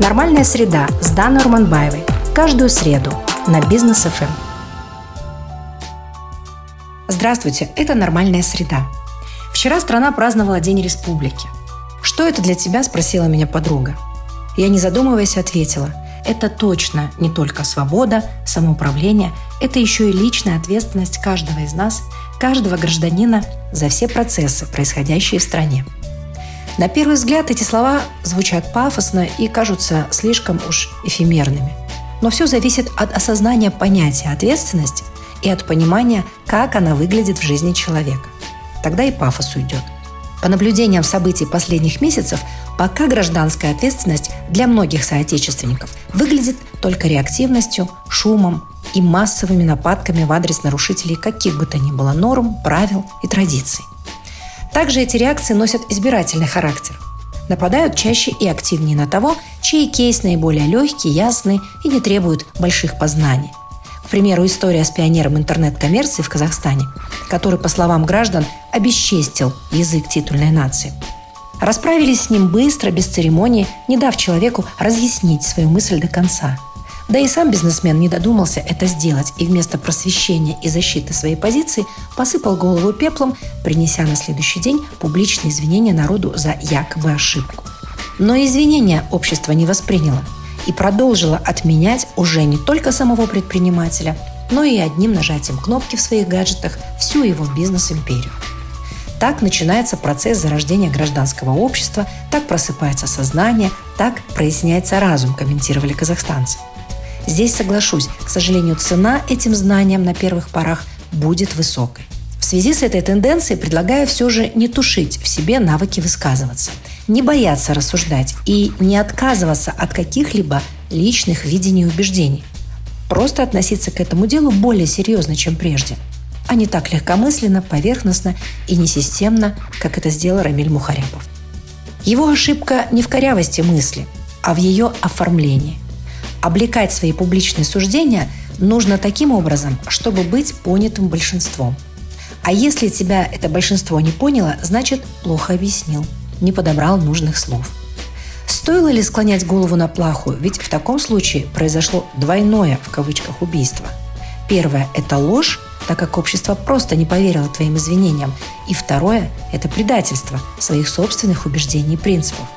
Нормальная среда с Даной Урманбаевой. Каждую среду на Бизнес ФМ. Здравствуйте, это «Нормальная среда». Вчера страна праздновала День Республики. «Что это для тебя?» – спросила меня подруга. Я, не задумываясь, ответила – это точно не только свобода, самоуправление, это еще и личная ответственность каждого из нас, каждого гражданина за все процессы, происходящие в стране. На первый взгляд эти слова звучат пафосно и кажутся слишком уж эфемерными. Но все зависит от осознания понятия ответственность и от понимания, как она выглядит в жизни человека. Тогда и пафос уйдет. По наблюдениям событий последних месяцев, пока гражданская ответственность для многих соотечественников выглядит только реактивностью, шумом и массовыми нападками в адрес нарушителей каких бы то ни было норм, правил и традиций. Также эти реакции носят избирательный характер. Нападают чаще и активнее на того, чей кейс наиболее легкий, ясный и не требует больших познаний. К примеру, история с пионером интернет-коммерции в Казахстане, который, по словам граждан, обесчестил язык титульной нации. Расправились с ним быстро, без церемонии, не дав человеку разъяснить свою мысль до конца – да и сам бизнесмен не додумался это сделать и вместо просвещения и защиты своей позиции посыпал голову пеплом, принеся на следующий день публичные извинения народу за якобы ошибку. Но извинения общество не восприняло и продолжило отменять уже не только самого предпринимателя, но и одним нажатием кнопки в своих гаджетах всю его бизнес-империю. Так начинается процесс зарождения гражданского общества, так просыпается сознание, так проясняется разум, комментировали казахстанцы – Здесь соглашусь, к сожалению, цена этим знаниям на первых порах будет высокой. В связи с этой тенденцией предлагаю все же не тушить в себе навыки высказываться, не бояться рассуждать и не отказываться от каких-либо личных видений и убеждений. Просто относиться к этому делу более серьезно, чем прежде, а не так легкомысленно, поверхностно и несистемно, как это сделал Рамиль Мухаряпов. Его ошибка не в корявости мысли, а в ее оформлении облекать свои публичные суждения нужно таким образом, чтобы быть понятым большинством. А если тебя это большинство не поняло, значит плохо объяснил, не подобрал нужных слов. Стоило ли склонять голову на плаху, ведь в таком случае произошло двойное в кавычках убийство. Первое – это ложь, так как общество просто не поверило твоим извинениям. И второе – это предательство своих собственных убеждений и принципов –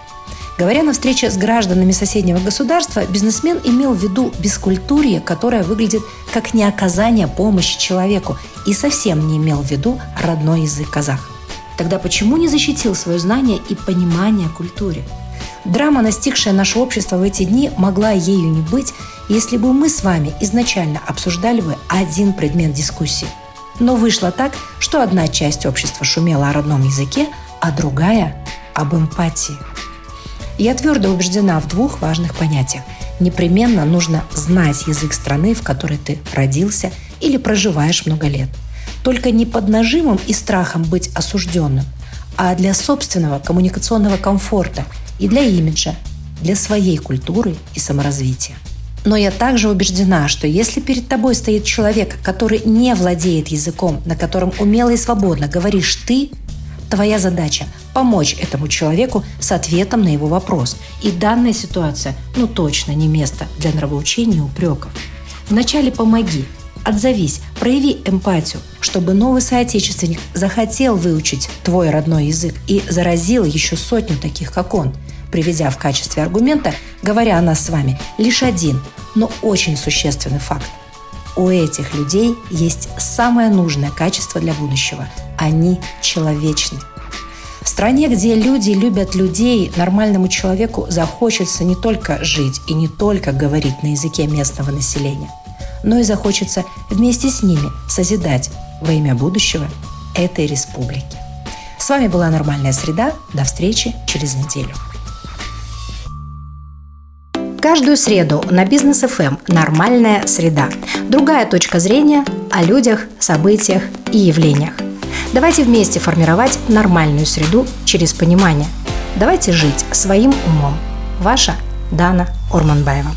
Говоря на встрече с гражданами соседнего государства, бизнесмен имел в виду бескультурье, которое выглядит как неоказание помощи человеку, и совсем не имел в виду родной язык казахов. Тогда почему не защитил свое знание и понимание культуре? Драма, настигшая наше общество в эти дни, могла ею не быть, если бы мы с вами изначально обсуждали бы один предмет дискуссии. Но вышло так, что одна часть общества шумела о родном языке, а другая – об эмпатии – я твердо убеждена в двух важных понятиях. Непременно нужно знать язык страны, в которой ты родился или проживаешь много лет. Только не под нажимом и страхом быть осужденным, а для собственного коммуникационного комфорта и для имиджа, для своей культуры и саморазвития. Но я также убеждена, что если перед тобой стоит человек, который не владеет языком, на котором умело и свободно говоришь ты, Твоя задача – помочь этому человеку с ответом на его вопрос. И данная ситуация, ну точно не место для нравоучения и упреков. Вначале помоги, отзовись, прояви эмпатию, чтобы новый соотечественник захотел выучить твой родной язык и заразил еще сотню таких, как он, приведя в качестве аргумента, говоря о нас с вами, лишь один, но очень существенный факт. У этих людей есть самое нужное качество для будущего – они человечны. В стране, где люди любят людей, нормальному человеку захочется не только жить и не только говорить на языке местного населения, но и захочется вместе с ними созидать во имя будущего этой республики. С вами была «Нормальная среда». До встречи через неделю. Каждую среду на Бизнес ФМ «Нормальная среда». Другая точка зрения о людях, событиях и явлениях. Давайте вместе формировать нормальную среду через понимание. Давайте жить своим умом. Ваша Дана Орманбаева.